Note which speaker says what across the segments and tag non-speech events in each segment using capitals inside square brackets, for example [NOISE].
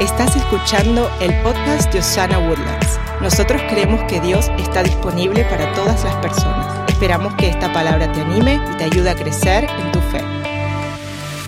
Speaker 1: Estás escuchando el podcast de Osana Woodlands. Nosotros creemos que Dios está disponible para todas las personas. Esperamos que esta palabra te anime y te ayude a crecer en tu fe.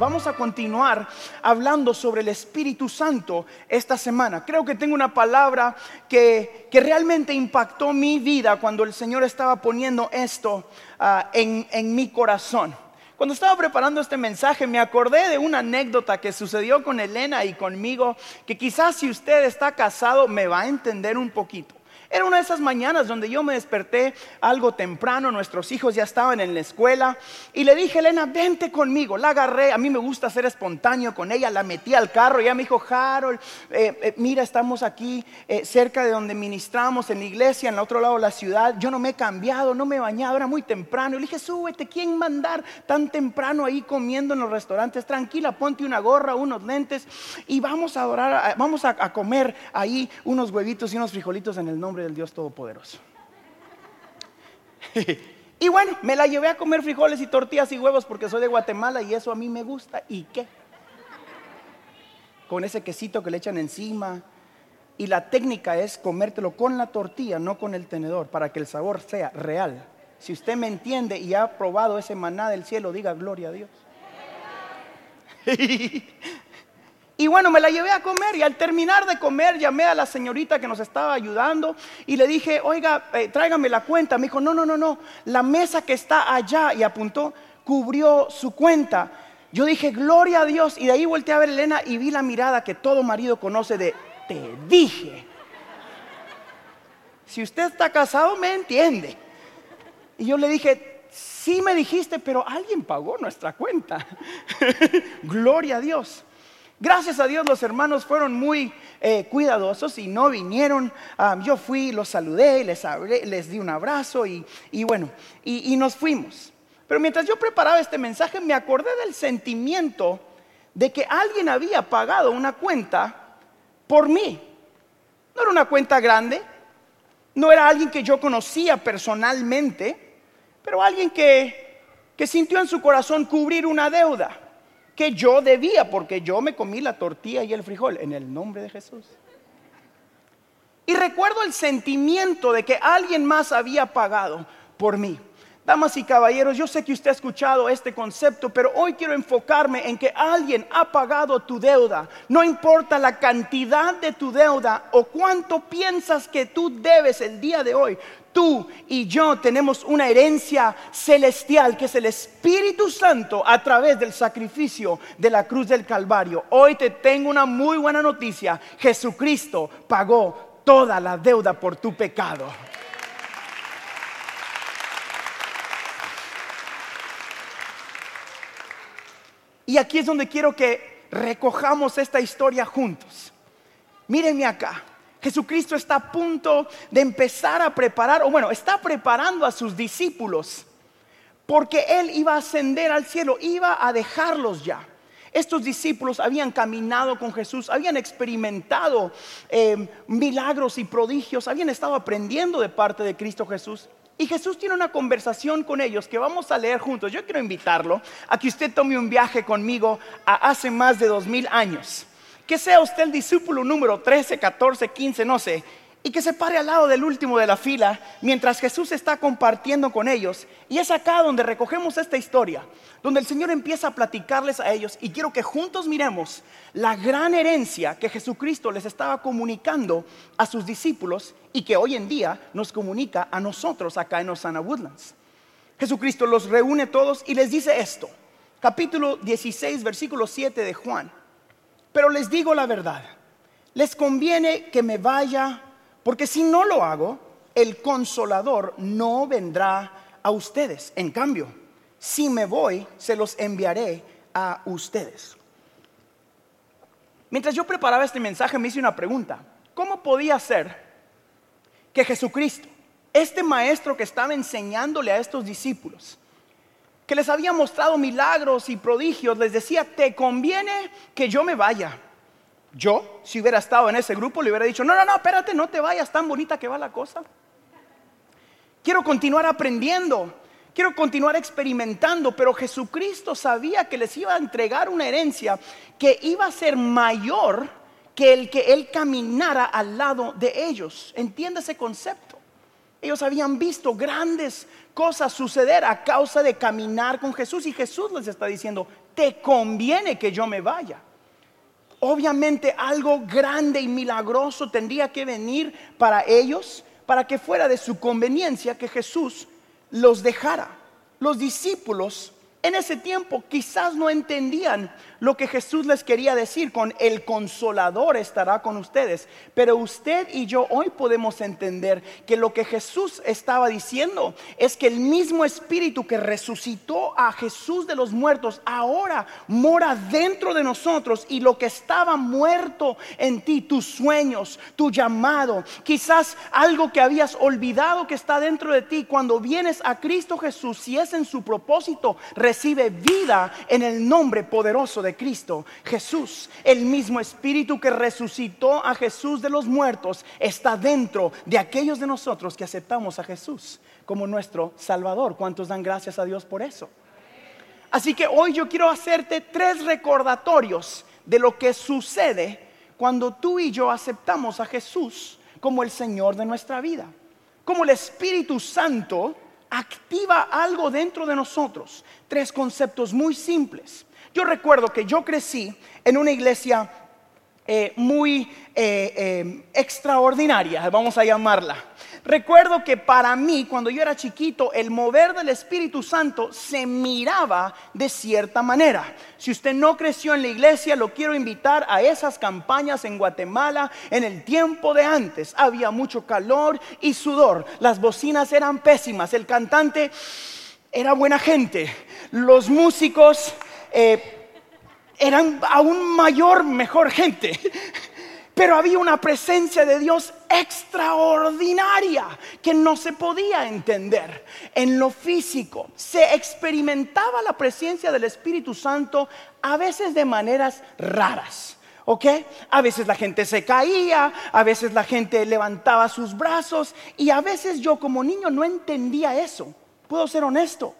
Speaker 2: Vamos a continuar hablando sobre el Espíritu Santo esta semana. Creo que tengo una palabra que, que realmente impactó mi vida cuando el Señor estaba poniendo esto ah, en, en mi corazón. Cuando estaba preparando este mensaje me acordé de una anécdota que sucedió con Elena y conmigo, que quizás si usted está casado me va a entender un poquito. Era una de esas mañanas donde yo me desperté algo temprano, nuestros hijos ya estaban en la escuela y le dije, Elena, vente conmigo. La agarré, a mí me gusta ser espontáneo con ella, la metí al carro, ya me dijo, Harold, eh, eh, mira, estamos aquí eh, cerca de donde ministramos en la iglesia, en el otro lado de la ciudad. Yo no me he cambiado, no me he bañado, era muy temprano. Y le dije, súbete, ¿quién mandar tan temprano ahí comiendo en los restaurantes? Tranquila, ponte una gorra, unos lentes y vamos a adorar, vamos a comer ahí unos huevitos y unos frijolitos en el nombre del Dios Todopoderoso. [LAUGHS] y bueno, me la llevé a comer frijoles y tortillas y huevos porque soy de Guatemala y eso a mí me gusta. ¿Y qué? Con ese quesito que le echan encima. Y la técnica es comértelo con la tortilla, no con el tenedor, para que el sabor sea real. Si usted me entiende y ha probado ese maná del cielo, diga gloria a Dios. [LAUGHS] Y bueno, me la llevé a comer y al terminar de comer llamé a la señorita que nos estaba ayudando y le dije, oiga, eh, tráigame la cuenta. Me dijo, no, no, no, no, la mesa que está allá y apuntó, cubrió su cuenta. Yo dije, gloria a Dios. Y de ahí volteé a ver a Elena y vi la mirada que todo marido conoce de, te dije. Si usted está casado, me entiende. Y yo le dije, sí me dijiste, pero alguien pagó nuestra cuenta. [LAUGHS] gloria a Dios. Gracias a Dios los hermanos fueron muy eh, cuidadosos y no vinieron. Ah, yo fui, los saludé, les, les di un abrazo y, bueno, y, nos fuimos. Pero mientras yo preparaba este mensaje me acordé del sentimiento de que alguien había pagado una cuenta por mí. No era una cuenta grande, no era alguien que yo conocía personalmente, pero alguien que sintió en su corazón cubrir una deuda que yo debía, porque yo me comí la tortilla y el frijol en el nombre de Jesús. Y recuerdo el sentimiento de que alguien más había pagado por mí. Damas y caballeros, yo sé que usted ha escuchado este concepto, pero hoy quiero enfocarme en que alguien ha pagado tu deuda. No importa la cantidad de tu deuda o cuánto piensas que tú debes el día de hoy, tú y yo tenemos una herencia celestial que es el Espíritu Santo a través del sacrificio de la cruz del Calvario. Hoy te tengo una muy buena noticia. Jesucristo pagó toda la deuda por tu pecado. Y aquí es donde quiero que recojamos esta historia juntos. Mírenme acá. Jesucristo está a punto de empezar a preparar, o bueno, está preparando a sus discípulos, porque Él iba a ascender al cielo, iba a dejarlos ya. Estos discípulos habían caminado con Jesús, habían experimentado eh, milagros y prodigios, habían estado aprendiendo de parte de Cristo Jesús. Y Jesús tiene una conversación con ellos que vamos a leer juntos. Yo quiero invitarlo a que usted tome un viaje conmigo a hace más de dos mil años que sea usted el discípulo número 13, 14, 15, no sé, y que se pare al lado del último de la fila mientras Jesús está compartiendo con ellos. Y es acá donde recogemos esta historia, donde el Señor empieza a platicarles a ellos y quiero que juntos miremos la gran herencia que Jesucristo les estaba comunicando a sus discípulos y que hoy en día nos comunica a nosotros acá en Osana Woodlands. Jesucristo los reúne todos y les dice esto, capítulo 16, versículo 7 de Juan. Pero les digo la verdad, les conviene que me vaya, porque si no lo hago, el consolador no vendrá a ustedes. En cambio, si me voy, se los enviaré a ustedes. Mientras yo preparaba este mensaje me hice una pregunta. ¿Cómo podía ser que Jesucristo, este maestro que estaba enseñándole a estos discípulos, que les había mostrado milagros y prodigios, les decía, te conviene que yo me vaya. Yo, si hubiera estado en ese grupo, le hubiera dicho, no, no, no, espérate, no te vayas, tan bonita que va la cosa. Quiero continuar aprendiendo, quiero continuar experimentando, pero Jesucristo sabía que les iba a entregar una herencia que iba a ser mayor que el que él caminara al lado de ellos. Entiende ese concepto. Ellos habían visto grandes cosas suceder a causa de caminar con Jesús y Jesús les está diciendo, te conviene que yo me vaya. Obviamente algo grande y milagroso tendría que venir para ellos, para que fuera de su conveniencia que Jesús los dejara. Los discípulos en ese tiempo quizás no entendían lo que Jesús les quería decir con el consolador estará con ustedes. Pero usted y yo hoy podemos entender que lo que Jesús estaba diciendo es que el mismo espíritu que resucitó a Jesús de los muertos ahora mora dentro de nosotros y lo que estaba muerto en ti, tus sueños, tu llamado, quizás algo que habías olvidado que está dentro de ti, cuando vienes a Cristo Jesús, si es en su propósito, recibe vida en el nombre poderoso de Cristo Jesús. El mismo Espíritu que resucitó a Jesús de los muertos está dentro de aquellos de nosotros que aceptamos a Jesús como nuestro Salvador. ¿Cuántos dan gracias a Dios por eso? Así que hoy yo quiero hacerte tres recordatorios de lo que sucede cuando tú y yo aceptamos a Jesús como el Señor de nuestra vida. Como el Espíritu Santo activa algo dentro de nosotros. Tres conceptos muy simples. Yo recuerdo que yo crecí en una iglesia eh, muy eh, eh, extraordinaria, vamos a llamarla. Recuerdo que para mí, cuando yo era chiquito, el mover del Espíritu Santo se miraba de cierta manera. Si usted no creció en la iglesia, lo quiero invitar a esas campañas en Guatemala en el tiempo de antes. Había mucho calor y sudor. Las bocinas eran pésimas. El cantante era buena gente. Los músicos eh, eran aún mayor, mejor gente. [LAUGHS] Pero había una presencia de Dios extraordinaria que no se podía entender. En lo físico se experimentaba la presencia del Espíritu Santo a veces de maneras raras. ¿Ok? A veces la gente se caía, a veces la gente levantaba sus brazos y a veces yo como niño no entendía eso. Puedo ser honesto.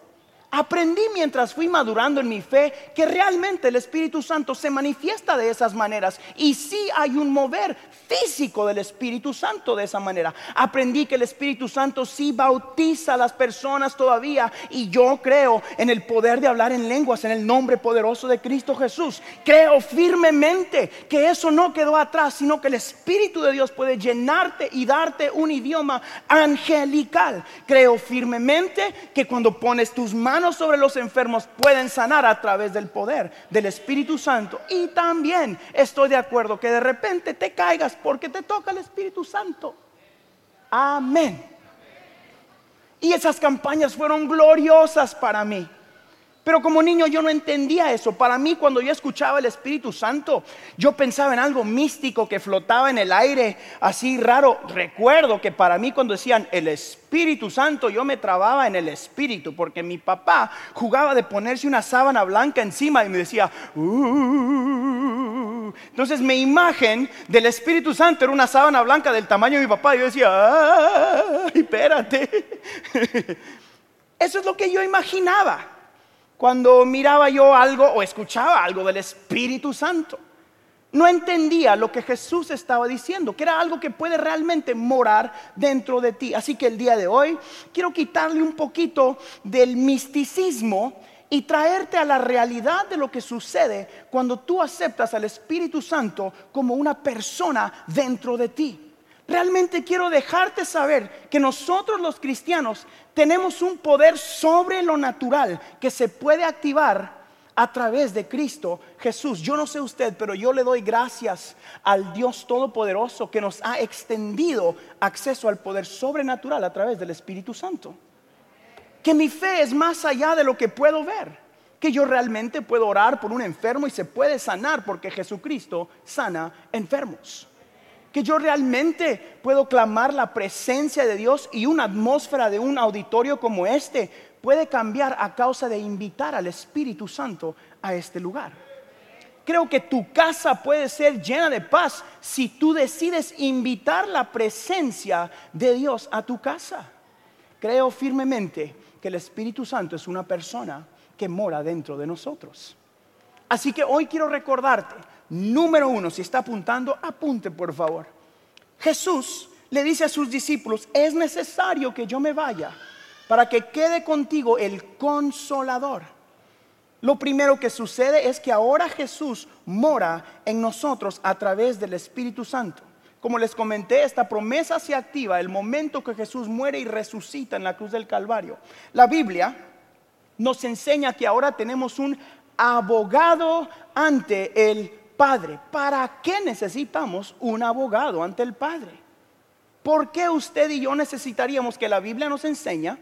Speaker 2: Aprendí mientras fui madurando en mi fe que realmente el Espíritu Santo se manifiesta de esas maneras y sí hay un mover físico del Espíritu Santo de esa manera. Aprendí que el Espíritu Santo sí bautiza a las personas todavía y yo creo en el poder de hablar en lenguas en el nombre poderoso de Cristo Jesús. Creo firmemente que eso no quedó atrás, sino que el Espíritu de Dios puede llenarte y darte un idioma angelical. Creo firmemente que cuando pones tus manos sobre los enfermos pueden sanar a través del poder del Espíritu Santo. Y también estoy de acuerdo que de repente te caigas porque te toca el Espíritu Santo. Amén. Y esas campañas fueron gloriosas para mí. Pero como niño yo no entendía eso. Para mí cuando yo escuchaba el Espíritu Santo, yo pensaba en algo místico que flotaba en el aire, así raro. Recuerdo que para mí cuando decían el Espíritu Santo, yo me trababa en el Espíritu, porque mi papá jugaba de ponerse una sábana blanca encima y me decía, uh". entonces mi imagen del Espíritu Santo era una sábana blanca del tamaño de mi papá. Yo decía, ay, espérate. [LAUGHS] Eso es lo que yo imaginaba cuando miraba yo algo o escuchaba algo del Espíritu Santo. No entendía lo que Jesús estaba diciendo, que era algo que puede realmente morar dentro de ti. Así que el día de hoy quiero quitarle un poquito del misticismo y traerte a la realidad de lo que sucede cuando tú aceptas al Espíritu Santo como una persona dentro de ti. Realmente quiero dejarte saber que nosotros los cristianos tenemos un poder sobre lo natural que se puede activar a través de Cristo Jesús. Yo no sé usted, pero yo le doy gracias al Dios Todopoderoso que nos ha extendido acceso al poder sobrenatural a través del Espíritu Santo. Que mi fe es más allá de lo que puedo ver. Que yo realmente puedo orar por un enfermo y se puede sanar porque Jesucristo sana enfermos que yo realmente puedo clamar la presencia de Dios y una atmósfera de un auditorio como este puede cambiar a causa de invitar al Espíritu Santo a este lugar. Creo que tu casa puede ser llena de paz si tú decides invitar la presencia de Dios a tu casa. Creo firmemente que el Espíritu Santo es una persona que mora dentro de nosotros. Así que hoy quiero recordarte número uno, si está apuntando, apunte por favor. Jesús le dice a sus discípulos, es necesario que yo me vaya para que quede contigo el consolador. Lo primero que sucede es que ahora Jesús mora en nosotros a través del Espíritu Santo. Como les comenté, esta promesa se activa el momento que Jesús muere y resucita en la cruz del Calvario. La Biblia nos enseña que ahora tenemos un abogado ante el Padre. ¿Para qué necesitamos un abogado ante el Padre? ¿Por qué usted y yo necesitaríamos que la Biblia nos enseña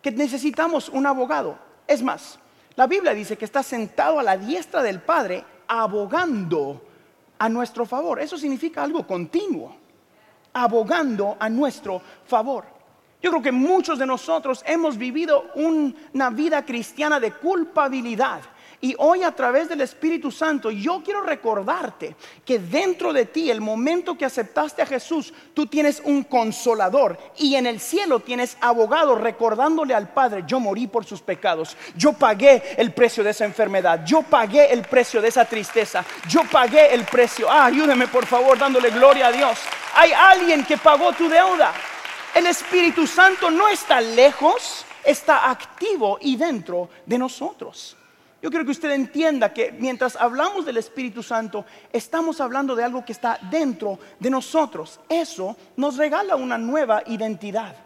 Speaker 2: que necesitamos un abogado? Es más, la Biblia dice que está sentado a la diestra del Padre abogando a nuestro favor. Eso significa algo continuo, abogando a nuestro favor. Yo creo que muchos de nosotros hemos vivido una vida cristiana de culpabilidad y hoy a través del Espíritu Santo yo quiero recordarte que dentro de ti, el momento que aceptaste a Jesús, tú tienes un consolador y en el cielo tienes abogado recordándole al Padre, yo morí por sus pecados, yo pagué el precio de esa enfermedad, yo pagué el precio de esa tristeza, yo pagué el precio. Ah, ayúdeme por favor dándole gloria a Dios. Hay alguien que pagó tu deuda. El Espíritu Santo no está lejos, está activo y dentro de nosotros. Yo quiero que usted entienda que mientras hablamos del Espíritu Santo, estamos hablando de algo que está dentro de nosotros. Eso nos regala una nueva identidad.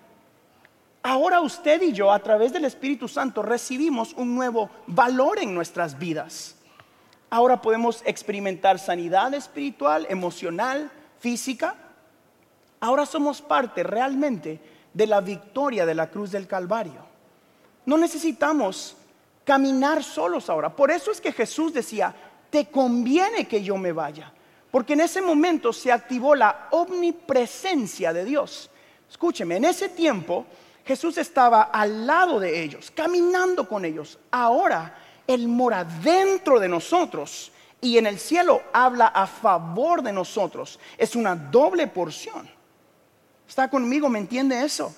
Speaker 2: Ahora usted y yo, a través del Espíritu Santo, recibimos un nuevo valor en nuestras vidas. Ahora podemos experimentar sanidad espiritual, emocional, física. Ahora somos parte realmente de la victoria de la cruz del Calvario. No necesitamos caminar solos ahora. Por eso es que Jesús decía, te conviene que yo me vaya. Porque en ese momento se activó la omnipresencia de Dios. Escúcheme, en ese tiempo Jesús estaba al lado de ellos, caminando con ellos. Ahora Él mora dentro de nosotros y en el cielo habla a favor de nosotros. Es una doble porción. ¿Está conmigo? ¿Me entiende eso?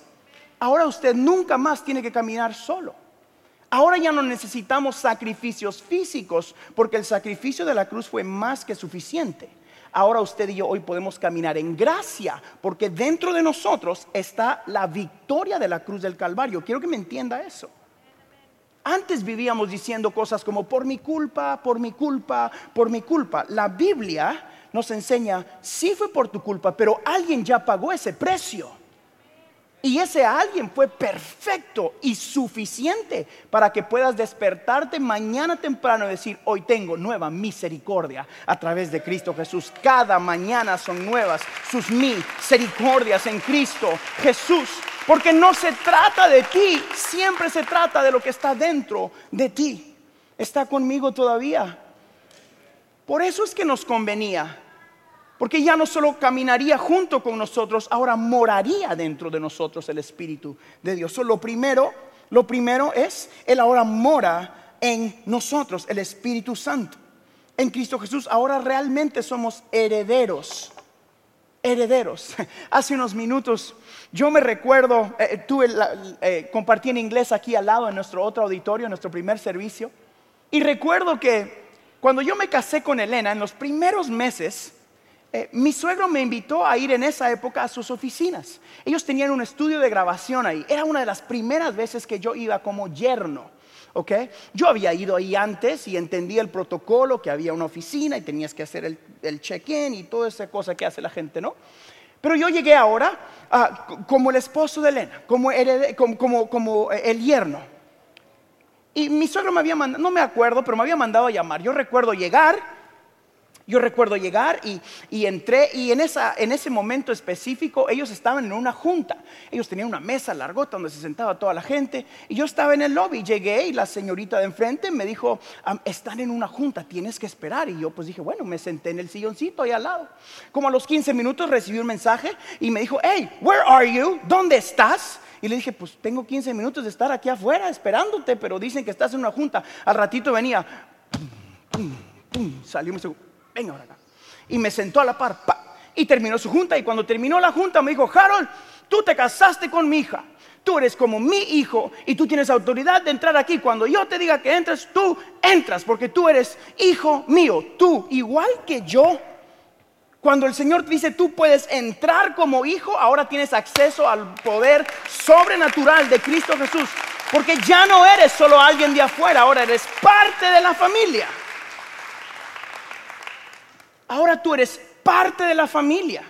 Speaker 2: Ahora usted nunca más tiene que caminar solo. Ahora ya no necesitamos sacrificios físicos porque el sacrificio de la cruz fue más que suficiente. Ahora usted y yo hoy podemos caminar en gracia porque dentro de nosotros está la victoria de la cruz del Calvario. Quiero que me entienda eso. Antes vivíamos diciendo cosas como por mi culpa, por mi culpa, por mi culpa. La Biblia nos enseña, sí fue por tu culpa, pero alguien ya pagó ese precio. Y ese alguien fue perfecto y suficiente para que puedas despertarte mañana temprano y decir, hoy tengo nueva misericordia a través de Cristo Jesús. Cada mañana son nuevas sus misericordias en Cristo Jesús. Porque no se trata de ti, siempre se trata de lo que está dentro de ti. ¿Está conmigo todavía? Por eso es que nos convenía porque ya no solo caminaría junto con nosotros, ahora moraría dentro de nosotros el Espíritu de Dios. lo primero, lo primero es, Él ahora mora en nosotros, el Espíritu Santo. En Cristo Jesús ahora realmente somos herederos. Herederos. [LAUGHS] Hace unos minutos yo me recuerdo, eh, eh, tuve eh, compartí en inglés aquí al lado en nuestro otro auditorio, en nuestro primer servicio, y recuerdo que cuando yo me casé con Elena, en los primeros meses, eh, mi suegro me invitó a ir en esa época a sus oficinas. Ellos tenían un estudio de grabación ahí. Era una de las primeras veces que yo iba como yerno. Yo había ido ahí antes y entendía el protocolo, que había una oficina y tenías que hacer el, check-in y toda esa cosa que hace la gente, ¿no? Pero yo llegué ahora ah, como el esposo de Elena, como, como el yerno. Y mi suegro me había mandado, no me acuerdo, pero me había mandado a llamar. Yo recuerdo llegar yo recuerdo llegar y, entré y en, ese momento específico ellos estaban en una junta. Ellos tenían una mesa largota donde se sentaba toda la gente y yo estaba en el lobby. Llegué y la señorita de enfrente me dijo, están en una junta, tienes que esperar. Y yo pues dije, bueno, me senté en el silloncito ahí al lado. Como a los 15 minutos recibí un mensaje y me dijo, hey, where are you? ¿Dónde estás? Y le dije, pues tengo 15 minutos de estar aquí afuera esperándote, pero dicen que estás en una junta. Al ratito venía, pum, pum, salió Y me sentó a la par, y terminó su junta. Y cuando terminó la junta me dijo, Harold, Tú te casaste con mi hija. Tú eres como mi hijo y tú tienes autoridad de entrar aquí. Cuando yo te diga que entres, tú entras porque tú eres hijo mío. Tú, igual que yo. Cuando el Señor dice tú puedes entrar como hijo, ahora tienes acceso al poder sobrenatural de Cristo Jesús. Porque ya no eres solo alguien de afuera, ahora eres parte de la familia. Ahora tú eres parte de la familia.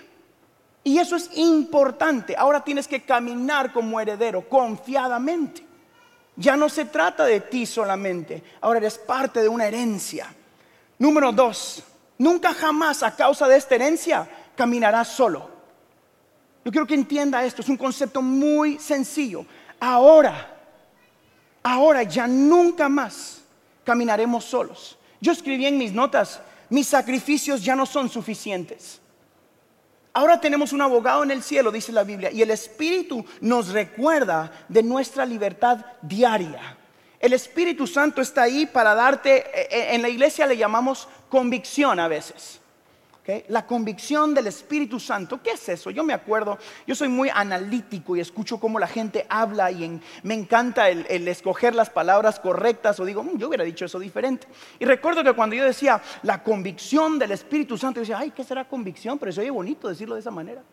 Speaker 2: Y eso es importante. Ahora tienes que caminar como heredero, confiadamente. Ya no se trata de ti solamente. Ahora eres parte de una herencia. Número dos, nunca jamás a causa de esta herencia caminarás solo. Yo quiero que entienda esto. Es un concepto muy sencillo. Ahora, ahora ya nunca más caminaremos solos. Yo escribí en mis notas, mis sacrificios ya no son suficientes. Ahora tenemos un abogado en el cielo, dice la Biblia, y el Espíritu nos recuerda de nuestra libertad diaria. El Espíritu Santo está ahí para darte, eh, eh, en la iglesia le llamamos convicción a veces. La convicción del Espíritu Santo, ¿qué es eso? Yo me acuerdo, yo soy muy analítico y escucho cómo la gente habla y me encanta el, escoger las palabras correctas o digo, mm, yo hubiera dicho eso diferente. Y recuerdo que cuando yo decía la convicción del Espíritu Santo, yo decía, ay, ¿qué será convicción? Pero eso es bonito decirlo de esa manera.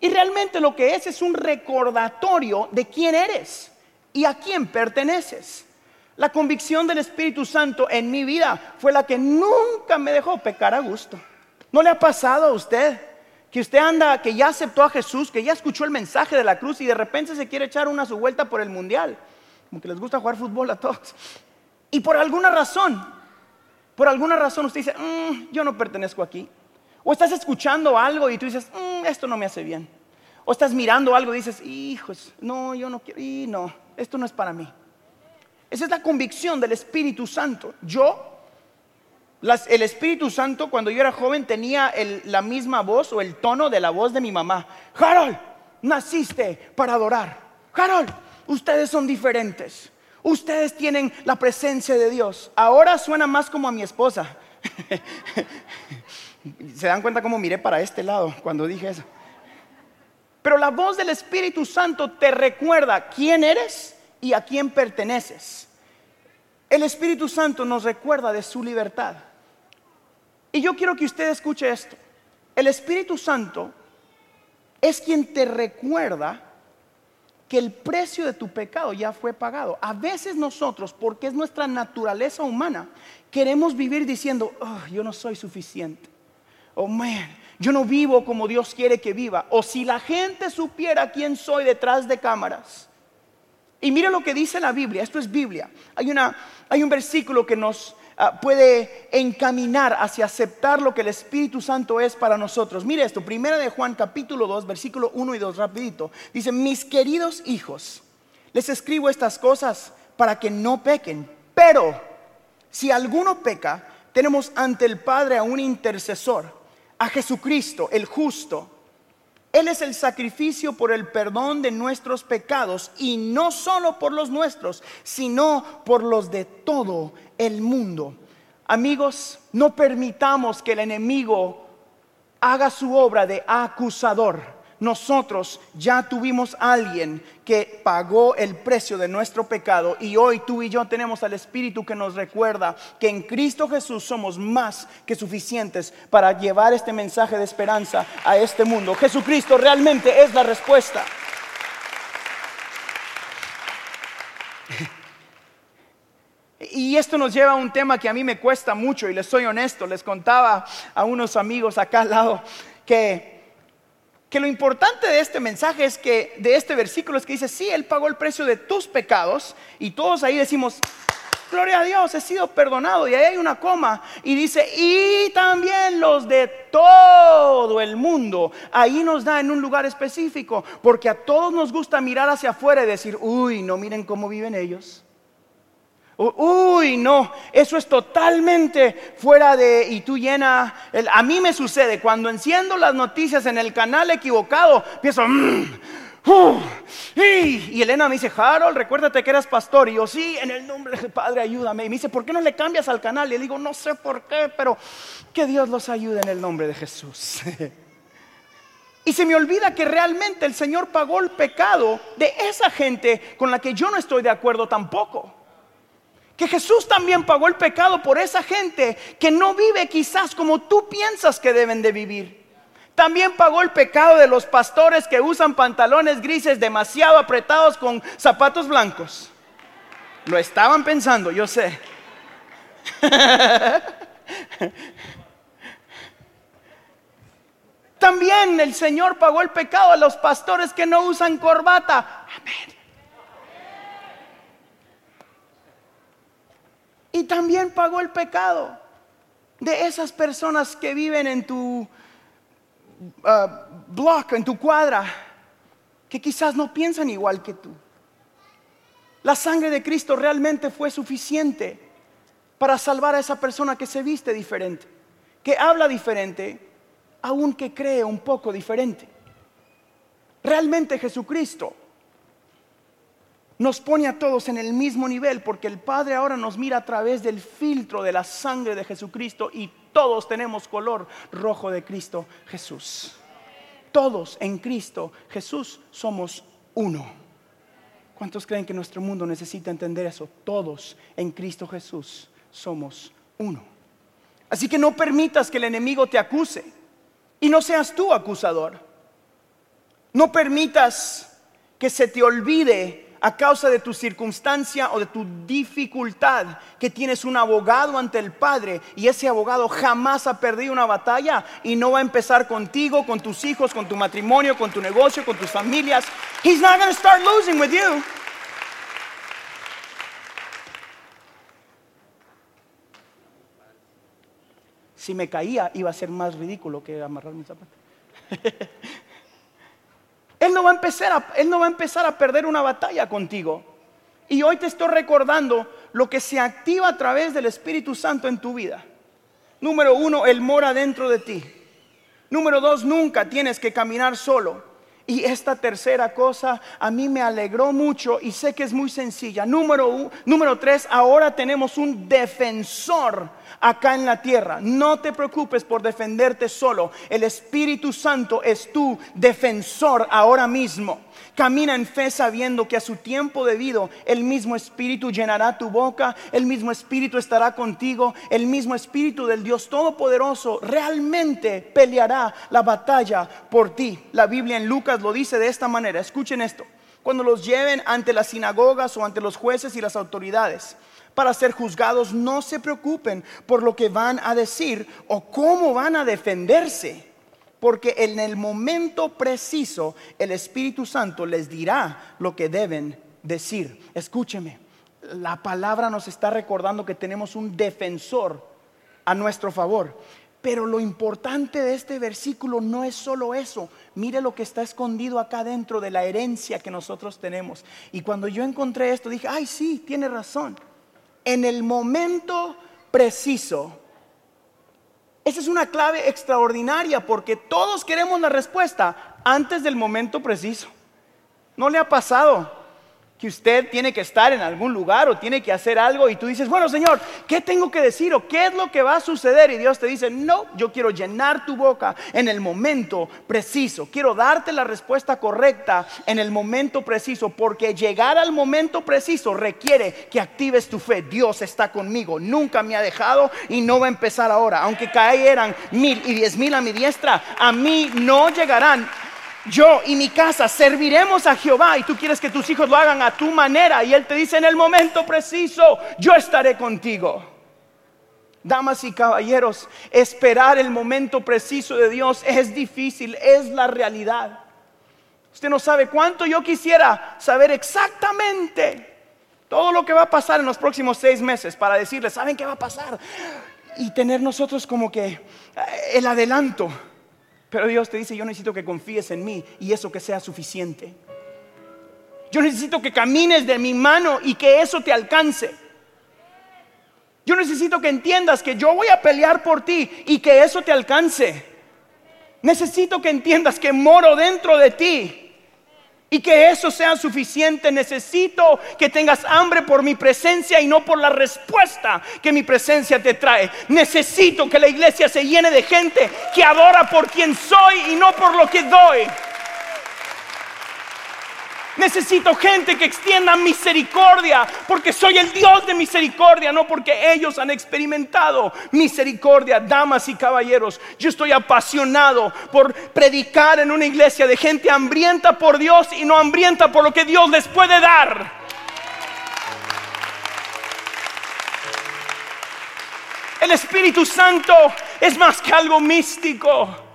Speaker 2: Y realmente lo que es es un recordatorio de quién eres y a quién perteneces. La convicción del Espíritu Santo en mi vida fue la que nunca me dejó pecar a gusto. ¿No le ha pasado a usted que usted anda, que ya aceptó a Jesús, que ya escuchó el mensaje de la cruz y de repente se quiere echar una su vuelta por el mundial? Como que les gusta jugar fútbol a todos. Y por alguna razón, por alguna razón usted dice, mm, yo no pertenezco aquí. O estás escuchando algo y tú dices, mm, esto no me hace bien. O estás mirando algo y dices, hijos, no, yo no quiero, y no, esto no es para mí. Esa es la convicción del Espíritu Santo. Yo el Espíritu Santo cuando yo era joven tenía la misma voz o el tono de la voz de mi mamá. Harold, naciste para adorar. Harold, ustedes son diferentes. Ustedes tienen la presencia de Dios. Ahora suena más como a mi esposa. [LAUGHS] Se dan cuenta cómo miré para este lado cuando dije eso. Pero la voz del Espíritu Santo te recuerda quién eres y a quién perteneces. El Espíritu Santo nos recuerda de su libertad. Y yo quiero que usted escuche esto. El Espíritu Santo es quien te recuerda que el precio de tu pecado ya fue pagado. A veces nosotros, porque es nuestra naturaleza humana, queremos vivir diciendo, oh, yo no soy suficiente. Oh, man, yo no vivo como Dios quiere que viva. O si la gente supiera quién soy detrás de cámaras. Y mire lo que dice la Biblia, esto es Biblia. Hay, una, hay un versículo que nos puede encaminar hacia aceptar lo que el Espíritu Santo es para nosotros. Mire esto, primera de Juan capítulo 2, versículo 1 y 2, rapidito. Dice, mis queridos hijos, les escribo estas cosas para que no pequen, pero si alguno peca, tenemos ante el Padre a un intercesor, a Jesucristo, el justo. Él es el sacrificio por el perdón de nuestros pecados y no solo por los nuestros, sino por los de todo el mundo. Amigos, no permitamos que el enemigo haga su obra de acusador. Nosotros ya tuvimos a alguien que pagó el precio de nuestro pecado y hoy tú y yo tenemos al Espíritu que nos recuerda que en Cristo Jesús somos más que suficientes para llevar este mensaje de esperanza a este mundo. Jesucristo realmente es la respuesta. [LAUGHS] Y esto nos lleva a un tema que a mí me cuesta mucho y les soy honesto, les contaba a unos amigos acá al lado que, que lo importante de este mensaje es que, de este versículo es que dice, sí, Él pagó el precio de tus pecados y todos ahí decimos, gloria a Dios, he sido perdonado y ahí hay una coma y dice, y también los de todo el mundo, ahí nos da en un lugar específico, porque a todos nos gusta mirar hacia afuera y decir, uy, no miren cómo viven ellos Uy, no, eso es totalmente fuera de... Y tú llena... a mí me sucede, cuando enciendo las noticias en el canal equivocado, pienso... Mm, y, Elena me dice, Harold, recuérdate que eras pastor. Y yo, sí, en el nombre del Padre, ayúdame. Y me dice, ¿por qué no le cambias al canal? Y le digo, no sé por qué, pero que Dios los ayude en el nombre de Jesús. [LAUGHS] Y se me olvida que realmente el Señor pagó el pecado de esa gente con la que yo no estoy de acuerdo tampoco. Que Jesús también pagó el pecado por esa gente que no vive quizás como tú piensas que deben de vivir. También pagó el pecado de los pastores que usan pantalones grises demasiado apretados con zapatos blancos. Lo estaban pensando, yo sé. [LAUGHS] También el Señor pagó el pecado a los pastores que no usan corbata. Amén. Y también pagó el pecado de esas personas que viven en tu uh, block, en tu cuadra, que quizás no piensan igual que tú. La sangre de Cristo realmente fue suficiente para salvar a esa persona que se viste diferente, que habla diferente, aunque cree un poco diferente. Realmente Jesucristo nos pone a todos en el mismo nivel porque el Padre ahora nos mira a través del filtro de la sangre de Jesucristo y todos tenemos color rojo de Cristo Jesús. Todos en Cristo Jesús somos uno. ¿Cuántos creen que nuestro mundo necesita entender eso? Todos en Cristo Jesús somos uno. Así que no permitas que el enemigo te acuse y no seas tú acusador. No permitas que se te olvide a causa de tu circunstancia o de tu dificultad que tienes un abogado ante el Padre y ese abogado jamás ha perdido una batalla y no va a empezar contigo, con tus hijos, con tu matrimonio, con tu negocio, con tus familias. He's not going to start losing with you. Si me caía iba a ser más ridículo que amarrar mi zapato. [LAUGHS] No va a empezar a, él no va a, empezar a perder una batalla contigo. Y hoy te estoy recordando lo que se activa a través del Espíritu Santo en tu vida. Número uno, Él mora dentro de ti. Número dos, nunca tienes que caminar solo. Y esta tercera cosa a mí me alegró mucho y sé que es muy sencilla. Número, número tres, ahora tenemos un defensor acá en la tierra. No te preocupes por defenderte solo. El Espíritu Santo es tu defensor ahora mismo. Camina en fe sabiendo que a su tiempo debido el mismo Espíritu llenará tu boca, el mismo Espíritu estará contigo, el mismo Espíritu del Dios Todopoderoso realmente peleará la batalla por ti. La Biblia en Lucas lo dice de esta manera. Escuchen esto. Cuando los lleven ante las sinagogas o ante los jueces y las autoridades para ser juzgados, no se preocupen por lo que van a decir o cómo van a defenderse, porque en el momento preciso el Espíritu Santo les dirá lo que deben decir. Escúcheme, la palabra nos está recordando que tenemos un defensor a nuestro favor. Pero lo importante de este versículo no es solo eso. Mire lo que está escondido acá dentro de la herencia que nosotros tenemos. Y cuando yo encontré esto, dije, ay, sí, tiene razón en el momento preciso. Esa es una clave extraordinaria porque todos queremos la respuesta antes del momento preciso. ¿No le ha pasado? Que usted tiene que estar en algún lugar o tiene que hacer algo y tú dices, bueno Señor, ¿qué tengo que decir o qué es lo que va a suceder? Y Dios te dice, no, yo quiero llenar tu boca en el momento preciso, quiero darte la respuesta correcta en el momento preciso, porque llegar al momento preciso requiere que actives tu fe. Dios está conmigo, nunca me ha dejado y no va a empezar ahora, aunque cayeran mil y diez mil a mi diestra, a mí no llegarán yo y mi casa serviremos a Jehová y tú quieres que tus hijos lo hagan a tu manera y Él te dice en el momento preciso, yo estaré contigo. Damas y caballeros, esperar el momento preciso de Dios es difícil, es la realidad. Usted no sabe cuánto yo quisiera saber exactamente todo lo que va a pasar en los próximos seis meses para decirles, ¿saben qué va a pasar? Y tener nosotros como que eh, el adelanto. Pero Dios te dice, yo necesito que confíes en mí y eso que sea suficiente. Yo necesito que camines de mi mano y que eso te alcance. Yo necesito que entiendas que yo voy a pelear por ti y que eso te alcance. Necesito que entiendas que moro dentro de ti Y que eso sea suficiente, necesito que tengas hambre por mi presencia y no por la respuesta que mi presencia te trae. Necesito que la iglesia se llene de gente que adora por quien soy y no por lo que doy. Necesito gente que extienda misericordia, porque soy el Dios de misericordia, no porque ellos han experimentado misericordia, damas y caballeros. Yo estoy apasionado por predicar en una iglesia de gente hambrienta por Dios y no hambrienta por lo que Dios les puede dar. El Espíritu Santo es más que algo místico.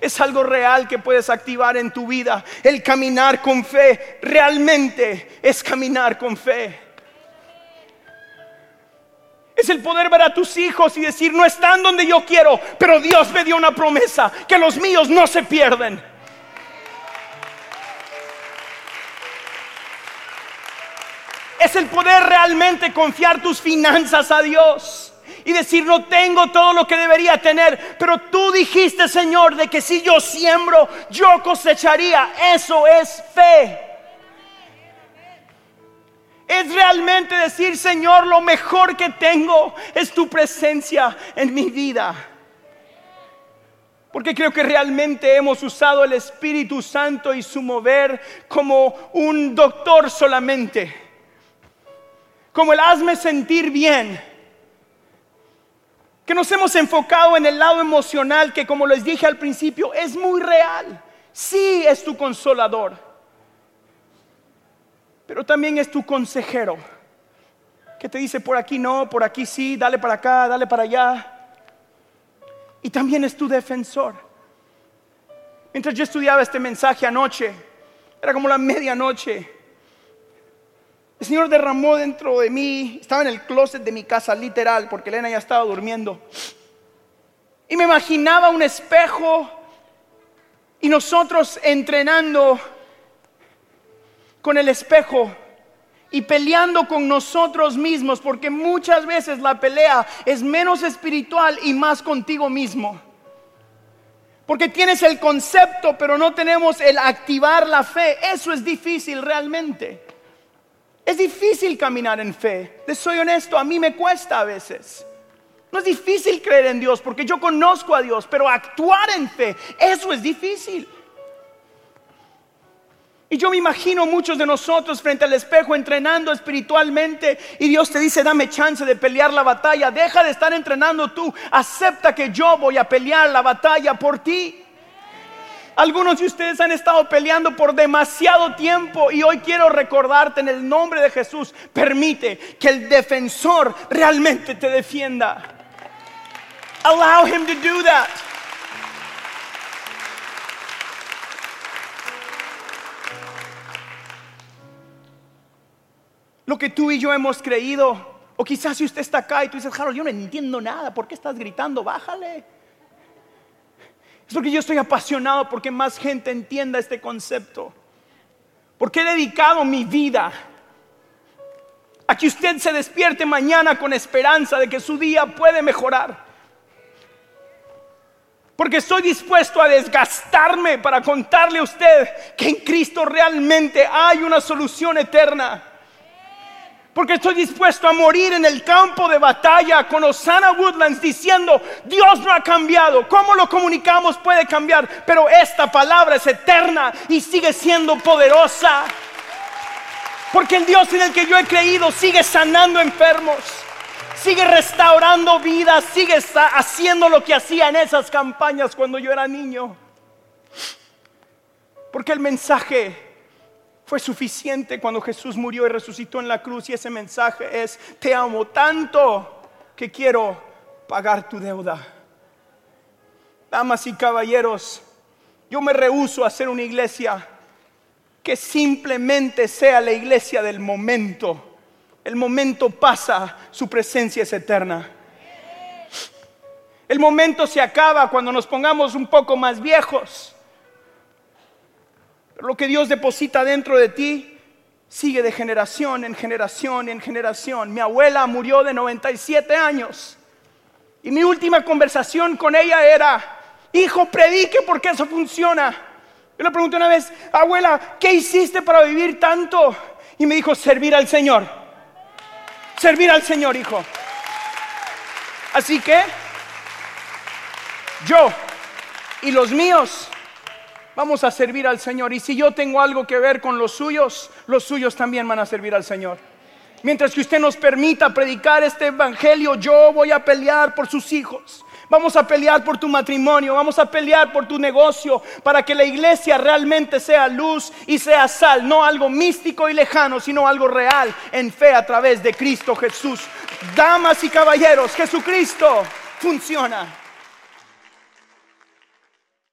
Speaker 2: Es algo real que puedes activar en tu vida. El caminar con fe realmente es caminar con fe. Es el poder ver a tus hijos y decir, no están donde yo quiero, pero Dios me dio una promesa, que los míos no se pierden. Es el poder realmente confiar tus finanzas a Dios y decir, no tengo todo lo que debería tener, pero tú dijiste, Señor, de que si yo siembro, yo cosecharía. Eso es fe. Es realmente decir, Señor, lo mejor que tengo es tu presencia en mi vida. Porque creo que realmente hemos usado el Espíritu Santo y su mover como un doctor solamente. Como el hazme sentir bien que nos hemos enfocado en el lado emocional que como les dije al principio es muy real. Sí es tu consolador, pero también es tu consejero, que te dice por aquí no, por aquí sí, dale para acá, dale para allá. Y también es tu defensor. Mientras yo estudiaba este mensaje anoche, era como la medianoche, el Señor derramó dentro de mí, estaba en el closet de mi casa literal, porque Elena ya estaba durmiendo. Y me imaginaba un espejo y nosotros entrenando con el espejo y peleando con nosotros mismos, porque muchas veces la pelea es menos espiritual y más contigo mismo. Porque tienes el concepto, pero no tenemos el activar la fe. Eso es difícil realmente. Es difícil caminar en fe. Les soy honesto, a mí me cuesta a veces. No es difícil creer en Dios porque yo conozco a Dios, pero actuar en fe, eso es difícil. Y yo me imagino muchos de nosotros frente al espejo entrenando espiritualmente y Dios te dice, dame chance de pelear la batalla, deja de estar entrenando tú, acepta que yo voy a pelear la batalla por ti. Algunos de ustedes han estado peleando por demasiado tiempo y hoy quiero recordarte en el nombre de Jesús, permite que el defensor realmente te defienda. Allow him to do that. Lo que tú y yo hemos creído, o quizás si usted está acá y tú dices, Harold, yo no entiendo nada, ¿por qué estás gritando? Bájale. Es porque yo estoy apasionado porque más gente entienda este concepto. Porque he dedicado mi vida a que usted se despierte mañana con esperanza de que su día puede mejorar. Porque estoy dispuesto a desgastarme para contarle a usted que en Cristo realmente hay una solución eterna. Porque estoy dispuesto a morir en el campo de batalla con Osana Woodlands diciendo, Dios no ha cambiado. ¿Cómo lo comunicamos puede cambiar? Pero esta palabra es eterna y sigue siendo poderosa. Porque el Dios en el que yo he creído sigue sanando enfermos, sigue restaurando vidas, sigue haciendo lo que hacía en esas campañas cuando yo era niño. Porque el mensaje fue suficiente cuando Jesús murió y resucitó en la cruz y ese mensaje es, te amo tanto que quiero pagar tu deuda. Damas y caballeros, yo me rehúso a hacer una iglesia que simplemente sea la iglesia del momento. El momento pasa, su presencia es eterna. El momento se acaba cuando nos pongamos un poco más viejos lo que Dios deposita dentro de ti sigue de generación en generación en generación. Mi abuela murió de 97 años y mi última conversación con ella era, hijo, predique porque eso funciona. Yo le pregunté una vez, abuela, ¿qué hiciste para vivir tanto? Y me dijo, servir al Señor. Servir al Señor, hijo. Así que yo y los míos vamos a servir al Señor. Y si yo tengo algo que ver con los suyos, los suyos también van a servir al Señor. Mientras que usted nos permita predicar este evangelio, yo voy a pelear por sus hijos. Vamos a pelear por tu matrimonio, vamos a pelear por tu negocio, para que la iglesia realmente sea luz y sea sal, no algo místico y lejano, sino algo real en fe a través de Cristo Jesús. Damas y caballeros, Jesucristo funciona.